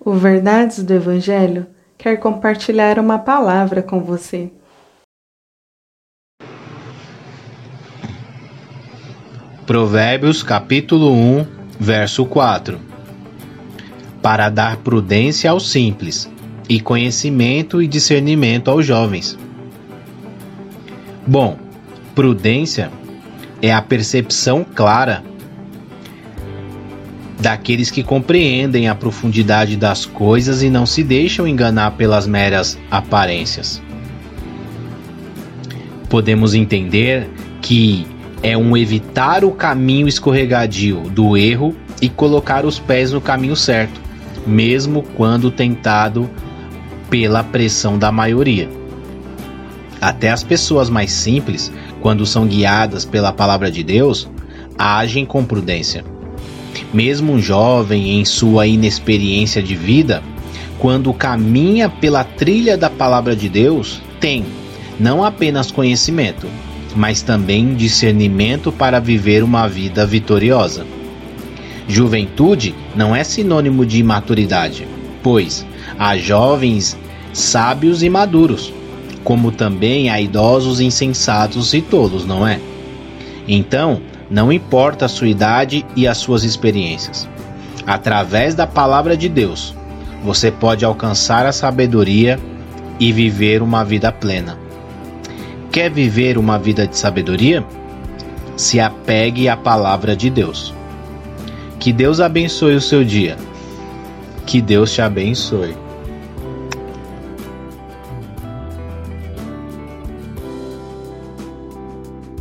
O Verdades do Evangelho quer compartilhar uma palavra com você. Provérbios capítulo 1, verso 4. Para dar prudência aos simples e conhecimento e discernimento aos jovens. Bom, prudência é a percepção clara daqueles que compreendem a profundidade das coisas e não se deixam enganar pelas meras aparências. Podemos entender que é um evitar o caminho escorregadio do erro e colocar os pés no caminho certo, mesmo quando tentado pela pressão da maioria. Até as pessoas mais simples, quando são guiadas pela palavra de Deus, agem com prudência mesmo um jovem em sua inexperiência de vida, quando caminha pela trilha da palavra de Deus, tem não apenas conhecimento, mas também discernimento para viver uma vida vitoriosa. Juventude não é sinônimo de imaturidade, pois há jovens sábios e maduros, como também há idosos insensatos e tolos, não é? Então, não importa a sua idade e as suas experiências. Através da palavra de Deus, você pode alcançar a sabedoria e viver uma vida plena. Quer viver uma vida de sabedoria? Se apegue à palavra de Deus. Que Deus abençoe o seu dia. Que Deus te abençoe.